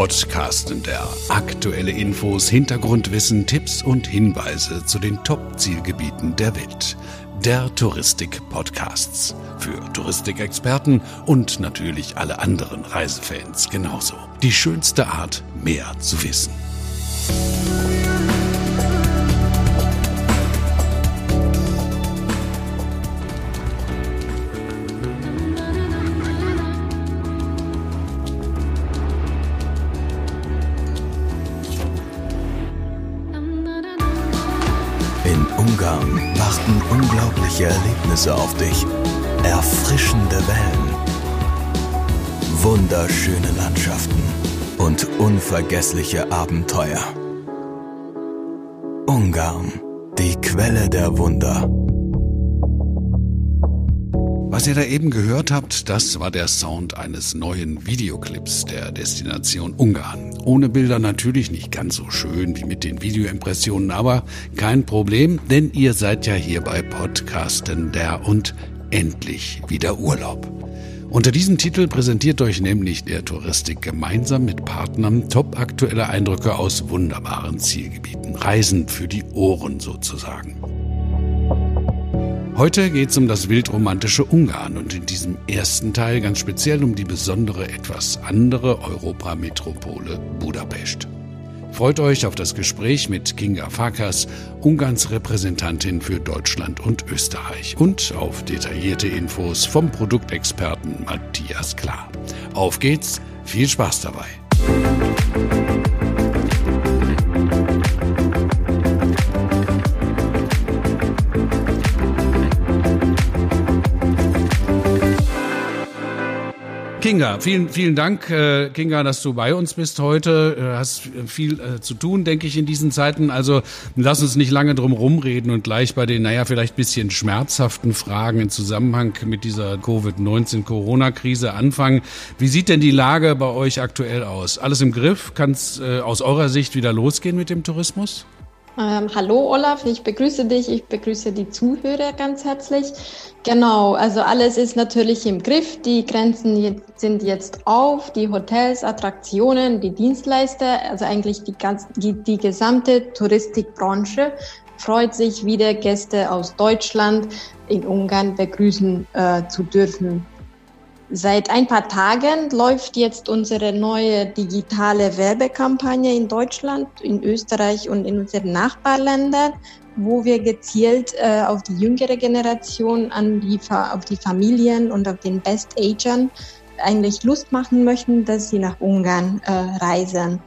Podcasten der aktuelle Infos, Hintergrundwissen, Tipps und Hinweise zu den Top-Zielgebieten der Welt. Der Touristik-Podcasts. Für Touristikexperten und natürlich alle anderen Reisefans genauso. Die schönste Art, mehr zu wissen. Unglaubliche Erlebnisse auf dich. Erfrischende Wellen, wunderschöne Landschaften und unvergessliche Abenteuer. Ungarn, die Quelle der Wunder. Was ihr da eben gehört habt, das war der Sound eines neuen Videoclips der Destination Ungarn. Ohne Bilder natürlich nicht ganz so schön wie mit den Videoimpressionen, aber kein Problem, denn ihr seid ja hier bei Podcasten der und endlich wieder Urlaub. Unter diesem Titel präsentiert euch nämlich der Touristik gemeinsam mit Partnern top aktuelle Eindrücke aus wunderbaren Zielgebieten. Reisen für die Ohren sozusagen. Heute geht es um das wildromantische Ungarn und in diesem ersten Teil ganz speziell um die besondere, etwas andere Europametropole Budapest. Freut euch auf das Gespräch mit Kinga Fakas, Ungarns Repräsentantin für Deutschland und Österreich und auf detaillierte Infos vom Produktexperten Matthias Klar. Auf geht's, viel Spaß dabei. Kinga, vielen, vielen Dank, äh, Kinga, dass du bei uns bist heute. Du hast viel äh, zu tun, denke ich, in diesen Zeiten. Also lass uns nicht lange drum rumreden und gleich bei den, naja, vielleicht bisschen schmerzhaften Fragen im Zusammenhang mit dieser Covid-19-Corona-Krise anfangen. Wie sieht denn die Lage bei euch aktuell aus? Alles im Griff? Kann es äh, aus eurer Sicht wieder losgehen mit dem Tourismus? Ähm, hallo Olaf, ich begrüße dich, ich begrüße die Zuhörer ganz herzlich. Genau, also alles ist natürlich im Griff, die Grenzen sind jetzt auf, die Hotels, Attraktionen, die Dienstleister, also eigentlich die, ganz, die, die gesamte Touristikbranche freut sich wieder Gäste aus Deutschland in Ungarn begrüßen äh, zu dürfen. Seit ein paar Tagen läuft jetzt unsere neue digitale Werbekampagne in Deutschland, in Österreich und in unseren Nachbarländern, wo wir gezielt äh, auf die jüngere Generation, an die, auf die Familien und auf den Best-Agern eigentlich Lust machen möchten, dass sie nach Ungarn äh, reisen.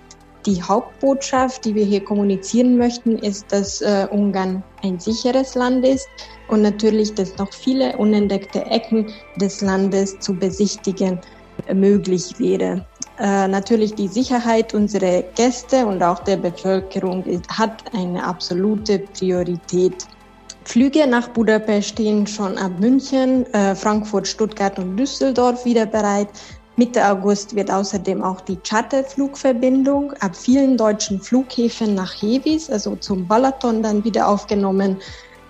Die Hauptbotschaft, die wir hier kommunizieren möchten, ist, dass äh, Ungarn ein sicheres Land ist und natürlich, dass noch viele unentdeckte Ecken des Landes zu besichtigen äh, möglich wäre. Äh, natürlich die Sicherheit unserer Gäste und auch der Bevölkerung ist, hat eine absolute Priorität. Flüge nach Budapest stehen schon ab München, äh, Frankfurt, Stuttgart und Düsseldorf wieder bereit. Mitte August wird außerdem auch die Charterflugverbindung ab vielen deutschen Flughäfen nach Hevis, also zum Balaton, dann wieder aufgenommen.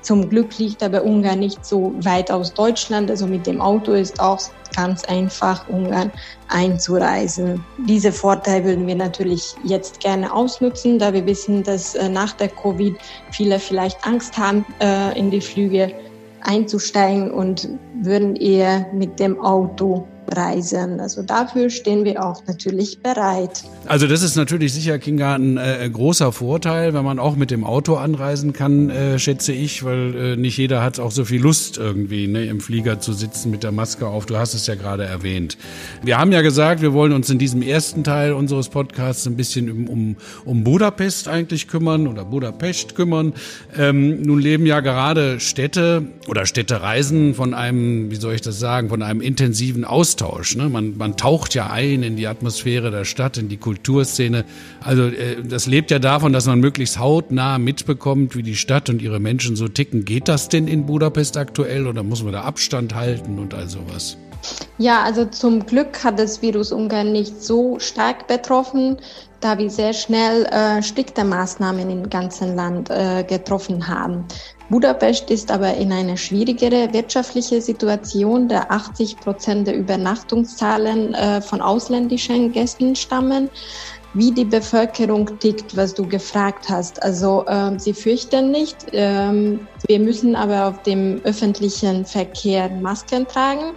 Zum Glück liegt aber Ungarn nicht so weit aus Deutschland, also mit dem Auto ist auch ganz einfach, Ungarn einzureisen. Diese Vorteile würden wir natürlich jetzt gerne ausnutzen, da wir wissen, dass äh, nach der Covid viele vielleicht Angst haben, äh, in die Flüge einzusteigen und würden eher mit dem Auto reisen. Also dafür stehen wir auch natürlich bereit. Also das ist natürlich sicher, Kinga, ein äh, großer Vorteil, wenn man auch mit dem Auto anreisen kann, äh, schätze ich, weil äh, nicht jeder hat auch so viel Lust irgendwie ne, im Flieger zu sitzen mit der Maske auf. Du hast es ja gerade erwähnt. Wir haben ja gesagt, wir wollen uns in diesem ersten Teil unseres Podcasts ein bisschen um, um, Budapest eigentlich kümmern oder Budapest kümmern. Ähm, nun leben ja gerade Städte oder Städtereisen von einem, wie soll ich das sagen, von einem intensiven Austausch. Ne? Man, man taucht ja ein in die Atmosphäre der Stadt, in die Kulturszene. Also äh, das lebt ja davon, dass man möglichst hautnah mitbekommt, wie die Stadt und ihre Menschen so ticken. Geht das denn in Budapest aktuell oder muss man da Abstand halten und all sowas? Ja, also zum Glück hat das Virus Ungarn nicht so stark betroffen, da wir sehr schnell äh, strikte Maßnahmen im ganzen Land äh, getroffen haben. Budapest ist aber in einer schwierigere wirtschaftliche Situation, da 80 Prozent der Übernachtungszahlen äh, von ausländischen Gästen stammen. Wie die Bevölkerung tickt, was du gefragt hast. Also äh, sie fürchten nicht. Ähm, wir müssen aber auf dem öffentlichen Verkehr Masken tragen.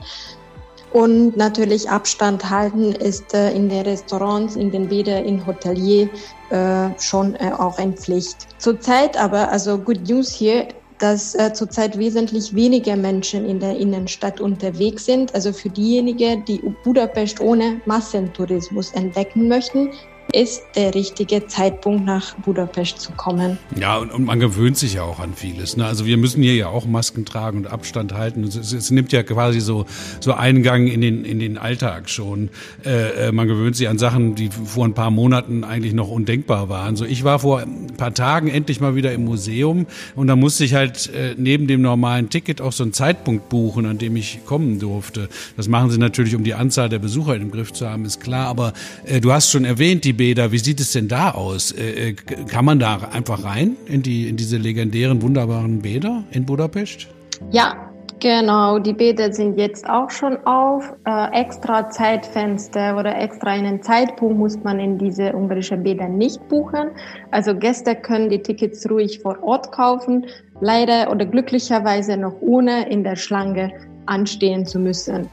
Und natürlich Abstand halten ist äh, in den Restaurants, in den Bädern, in Hotelier äh, schon äh, auch eine Pflicht. Zurzeit aber, also Good News hier, dass äh, zurzeit wesentlich weniger Menschen in der Innenstadt unterwegs sind. Also für diejenigen, die Budapest ohne Massentourismus entdecken möchten, ist der richtige Zeitpunkt, nach Budapest zu kommen. Ja, und, und man gewöhnt sich ja auch an vieles. Ne? Also wir müssen hier ja auch Masken tragen und Abstand halten. Es, es, es nimmt ja quasi so, so Eingang in den, in den Alltag schon. Äh, äh, man gewöhnt sich an Sachen, die vor ein paar Monaten eigentlich noch undenkbar waren. So, ich war vor ein paar Tagen endlich mal wieder im Museum und da musste ich halt äh, neben dem normalen Ticket auch so einen Zeitpunkt buchen, an dem ich kommen durfte. Das machen sie natürlich, um die Anzahl der Besucher im Griff zu haben, ist klar. Aber äh, du hast schon erwähnt, die Bäder, wie sieht es denn da aus? Äh, äh, kann man da einfach rein in, die, in diese legendären, wunderbaren Bäder in Budapest? Ja, Genau, die Bäder sind jetzt auch schon auf. Äh, extra Zeitfenster oder extra einen Zeitpunkt muss man in diese ungarischen Bäder nicht buchen. Also Gäste können die Tickets ruhig vor Ort kaufen, leider oder glücklicherweise noch ohne in der Schlange anstehen zu müssen.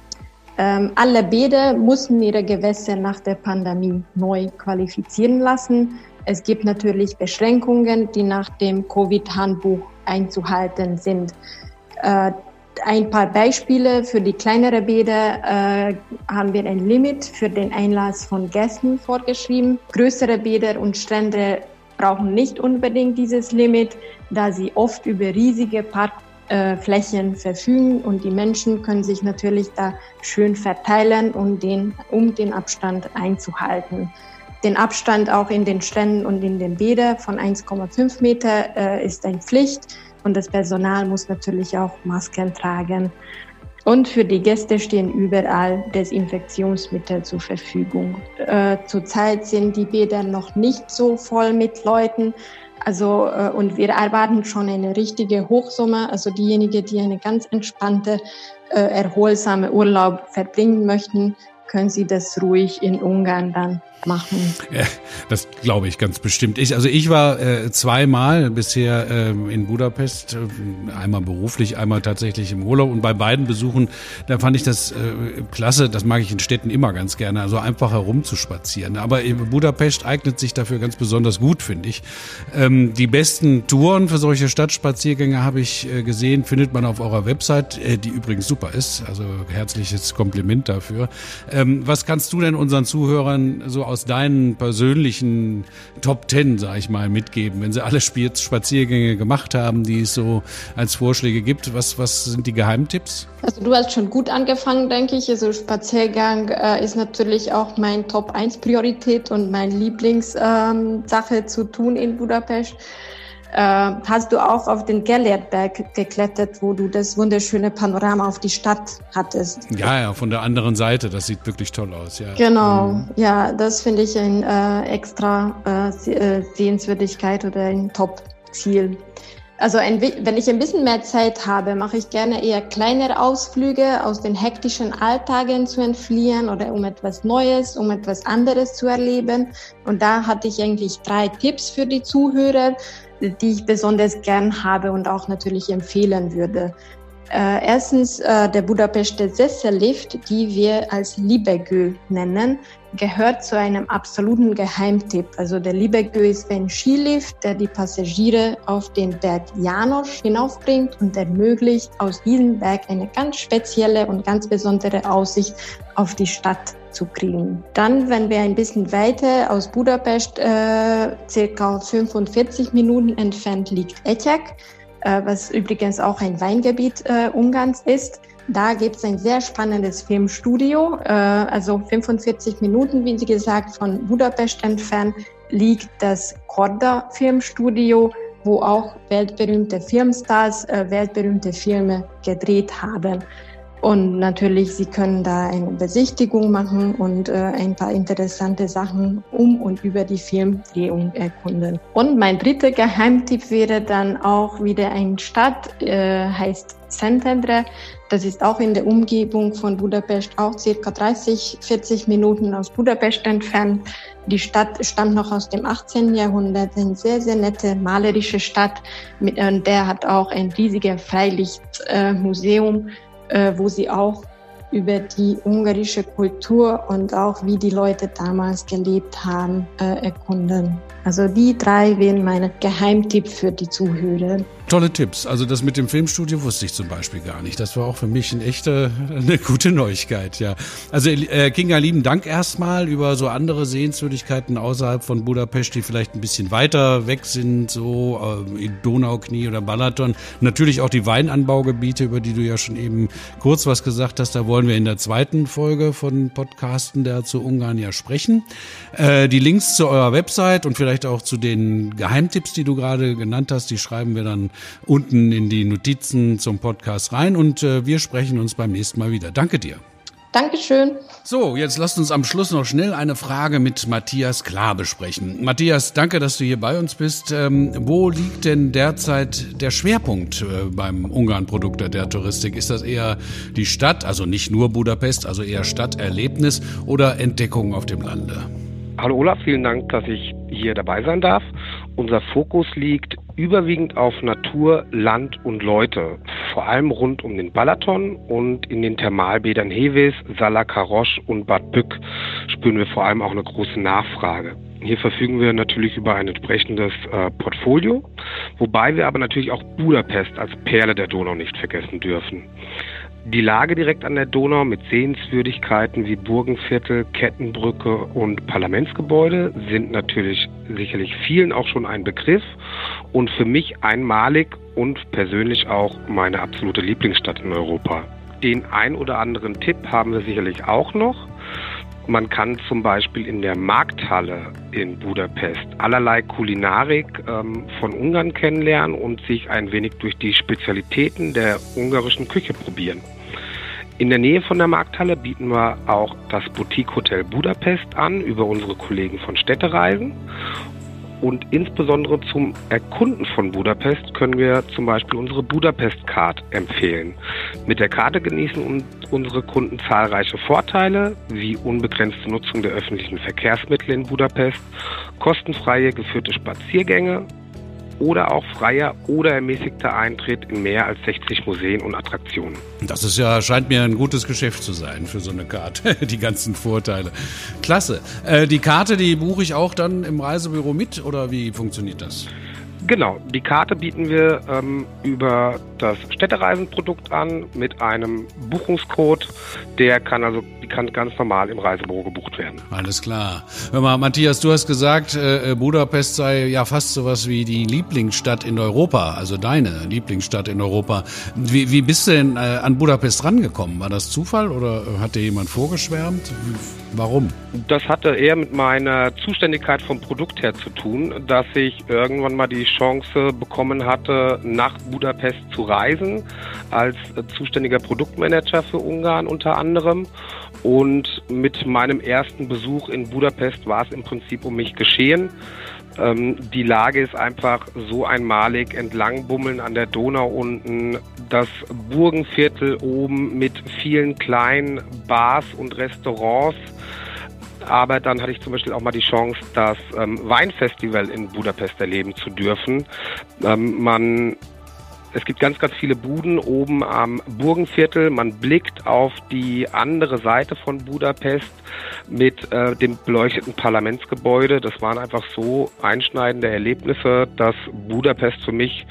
Ähm, alle Bäder mussten ihre Gewässer nach der Pandemie neu qualifizieren lassen. Es gibt natürlich Beschränkungen, die nach dem Covid-Handbuch einzuhalten sind. Äh, ein paar Beispiele für die kleineren Bäder äh, haben wir ein Limit für den Einlass von Gästen vorgeschrieben. Größere Bäder und Strände brauchen nicht unbedingt dieses Limit, da sie oft über riesige Park äh, Flächen verfügen und die Menschen können sich natürlich da schön verteilen, um den, um den Abstand einzuhalten. Den Abstand auch in den Stränden und in den Bädern von 1,5 Meter äh, ist eine Pflicht und das Personal muss natürlich auch Masken tragen. Und für die Gäste stehen überall Desinfektionsmittel zur Verfügung. Äh, zurzeit sind die Bäder noch nicht so voll mit Leuten, also, äh, und wir erwarten schon eine richtige Hochsommer. Also diejenigen, die eine ganz entspannte, äh, erholsame Urlaub verbringen möchten, können Sie das ruhig in Ungarn dann machen. Ja, das glaube ich ganz bestimmt. Ich, also ich war äh, zweimal bisher äh, in Budapest, äh, einmal beruflich, einmal tatsächlich im Urlaub und bei beiden Besuchen, da fand ich das äh, klasse, das mag ich in Städten immer ganz gerne, also einfach herumzuspazieren. Aber Budapest eignet sich dafür ganz besonders gut, finde ich. Ähm, die besten Touren für solche Stadtspaziergänge habe ich äh, gesehen, findet man auf eurer Website, äh, die übrigens super ist. Also herzliches Kompliment dafür. Ähm, was kannst du denn unseren Zuhörern so aus aus deinen persönlichen Top Ten, sag ich mal, mitgeben? Wenn sie alle Spaziergänge gemacht haben, die es so als Vorschläge gibt, was, was sind die Geheimtipps? Also du hast schon gut angefangen, denke ich. Also Spaziergang äh, ist natürlich auch mein Top 1 Priorität und meine Lieblingssache ähm, zu tun in Budapest hast du auch auf den Gellertberg geklettert, wo du das wunderschöne Panorama auf die Stadt hattest. Ja, ja, von der anderen Seite. Das sieht wirklich toll aus. Ja. Genau, mhm. ja, das finde ich ein äh, extra äh, äh Sehenswürdigkeit oder ein Top-Ziel. Also ein, wenn ich ein bisschen mehr Zeit habe, mache ich gerne eher kleinere Ausflüge aus den hektischen Alltagen zu entfliehen oder um etwas Neues, um etwas anderes zu erleben. Und da hatte ich eigentlich drei Tipps für die Zuhörer die ich besonders gern habe und auch natürlich empfehlen würde. Äh, erstens äh, der Budapester Sessellift, die wir als Libegö nennen, gehört zu einem absoluten Geheimtipp. Also der Libegö ist ein Skilift, der die Passagiere auf den Berg Janos hinaufbringt und ermöglicht aus diesem Berg eine ganz spezielle und ganz besondere Aussicht auf die Stadt zu kriegen. Dann, wenn wir ein bisschen weiter aus Budapest, äh, circa 45 Minuten entfernt liegt äh, was übrigens auch ein Weingebiet äh, Ungarns ist. Da gibt es ein sehr spannendes Filmstudio. Äh, also 45 Minuten, wie Sie gesagt, von Budapest entfernt liegt das Korda Filmstudio, wo auch weltberühmte Filmstars äh, weltberühmte Filme gedreht haben. Und natürlich, Sie können da eine Besichtigung machen und äh, ein paar interessante Sachen um und über die Filmdrehung erkunden. Und mein dritter Geheimtipp wäre dann auch wieder eine Stadt, äh, heißt Szentendre. Das ist auch in der Umgebung von Budapest, auch circa 30, 40 Minuten aus Budapest entfernt. Die Stadt stammt noch aus dem 18. Jahrhundert, eine sehr, sehr nette malerische Stadt. Mit, und der hat auch ein riesiges Freilichtmuseum. Äh, äh, wo sie auch über die ungarische Kultur und auch wie die Leute damals gelebt haben, äh, erkunden. Also die drei wären meine Geheimtipps für die Zuhörer. Tolle Tipps. Also das mit dem Filmstudio wusste ich zum Beispiel gar nicht. Das war auch für mich eine echte, eine gute Neuigkeit, ja. Also äh, Kinga, lieben Dank erstmal über so andere Sehenswürdigkeiten außerhalb von Budapest, die vielleicht ein bisschen weiter weg sind, so äh, in Donauknie oder Balaton. Natürlich auch die Weinanbaugebiete, über die du ja schon eben kurz was gesagt hast. Da wollen wir in der zweiten Folge von Podcasten der zu Ungarn ja sprechen. Äh, die Links zu eurer Website und vielleicht auch zu den Geheimtipps, die du gerade genannt hast, die schreiben wir dann unten in die Notizen zum Podcast rein und äh, wir sprechen uns beim nächsten Mal wieder. Danke dir. Dankeschön. So, jetzt lasst uns am Schluss noch schnell eine Frage mit Matthias Klar besprechen. Matthias, danke, dass du hier bei uns bist. Ähm, wo liegt denn derzeit der Schwerpunkt äh, beim Ungarn-Produkt der Touristik? Ist das eher die Stadt, also nicht nur Budapest, also eher Stadterlebnis oder Entdeckung auf dem Lande? Hallo Olaf, vielen Dank, dass ich hier dabei sein darf. Unser Fokus liegt überwiegend auf Natur, Land und Leute, vor allem rund um den Balaton und in den Thermalbädern Heves, Salakarosch und Bad Bück spüren wir vor allem auch eine große Nachfrage. Hier verfügen wir natürlich über ein entsprechendes äh, Portfolio, wobei wir aber natürlich auch Budapest als Perle der Donau nicht vergessen dürfen. Die Lage direkt an der Donau mit Sehenswürdigkeiten wie Burgenviertel, Kettenbrücke und Parlamentsgebäude sind natürlich sicherlich vielen auch schon ein Begriff und für mich einmalig und persönlich auch meine absolute Lieblingsstadt in Europa. Den ein oder anderen Tipp haben wir sicherlich auch noch. Man kann zum Beispiel in der Markthalle in Budapest allerlei Kulinarik ähm, von Ungarn kennenlernen und sich ein wenig durch die Spezialitäten der ungarischen Küche probieren. In der Nähe von der Markthalle bieten wir auch das Boutique Hotel Budapest an über unsere Kollegen von Städtereisen. Und insbesondere zum Erkunden von Budapest können wir zum Beispiel unsere Budapest-Card empfehlen. Mit der Karte genießen unsere Kunden zahlreiche Vorteile, wie unbegrenzte Nutzung der öffentlichen Verkehrsmittel in Budapest, kostenfreie geführte Spaziergänge oder auch freier oder ermäßigter Eintritt in mehr als 60 Museen und Attraktionen. Das ist ja, scheint mir ein gutes Geschäft zu sein für so eine Karte, die ganzen Vorteile. Klasse. Äh, die Karte, die buche ich auch dann im Reisebüro mit oder wie funktioniert das? Genau, die Karte bieten wir ähm, über das Städtereisenprodukt an mit einem Buchungscode. Der kann also kann ganz normal im Reisebüro gebucht werden. Alles klar. Hör mal, Matthias, du hast gesagt, äh, äh, Budapest sei ja fast sowas wie die Lieblingsstadt in Europa, also deine Lieblingsstadt in Europa. Wie, wie bist du denn äh, an Budapest rangekommen? War das Zufall oder hat dir jemand vorgeschwärmt? Warum? Das hatte eher mit meiner Zuständigkeit vom Produkt her zu tun, dass ich irgendwann mal die Chance bekommen hatte, nach Budapest zu reisen, als zuständiger Produktmanager für Ungarn unter anderem. Und mit meinem ersten Besuch in Budapest war es im Prinzip um mich geschehen. Ähm, die Lage ist einfach so einmalig, entlang bummeln an der Donau unten, das Burgenviertel oben mit vielen kleinen Bars und Restaurants. Aber dann hatte ich zum Beispiel auch mal die Chance, das ähm, Weinfestival in Budapest erleben zu dürfen. Ähm, man es gibt ganz, ganz viele Buden oben am Burgenviertel. Man blickt auf die andere Seite von Budapest mit äh, dem beleuchteten Parlamentsgebäude. Das waren einfach so einschneidende Erlebnisse, dass Budapest für mich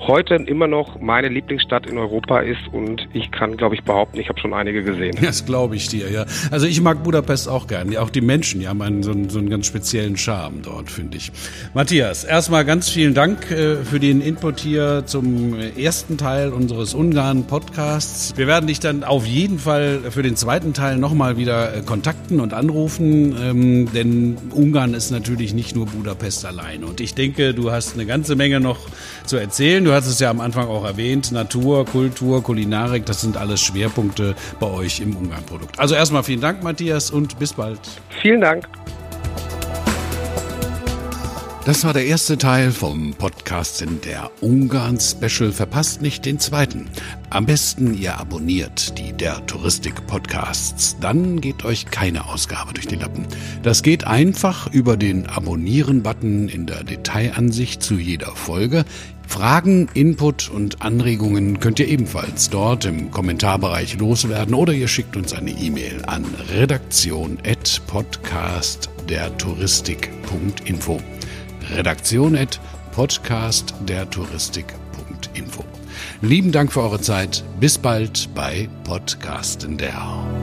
heute immer noch meine Lieblingsstadt in Europa ist und ich kann, glaube ich, behaupten, ich habe schon einige gesehen. Das glaube ich dir, ja. Also ich mag Budapest auch gern. Auch die Menschen, die haben einen, so, einen, so einen ganz speziellen Charme dort, finde ich. Matthias, erstmal ganz vielen Dank äh, für den Input hier zum ersten Teil unseres Ungarn-Podcasts. Wir werden dich dann auf jeden Fall für den zweiten Teil nochmal wieder äh, kontakten und anrufen, ähm, denn Ungarn ist natürlich nicht nur Budapest alleine. Und ich denke, du hast eine ganze Menge noch zu erzählen. Du hast es ja am Anfang auch erwähnt. Natur, Kultur, Kulinarik, das sind alles Schwerpunkte bei euch im Ungarn-Produkt. Also erstmal vielen Dank, Matthias, und bis bald. Vielen Dank. Das war der erste Teil vom Podcast in der Ungarn Special. Verpasst nicht den zweiten. Am besten ihr abonniert die der Touristik Podcasts. Dann geht euch keine Ausgabe durch die Lappen. Das geht einfach über den Abonnieren-Button in der Detailansicht zu jeder Folge. Fragen, Input und Anregungen könnt ihr ebenfalls dort im Kommentarbereich loswerden oder ihr schickt uns eine E-Mail an redaktion.podcastdertouristik.info. Redaktion at podcastdertouristik.info. Lieben Dank für eure Zeit. Bis bald bei Podcasten der.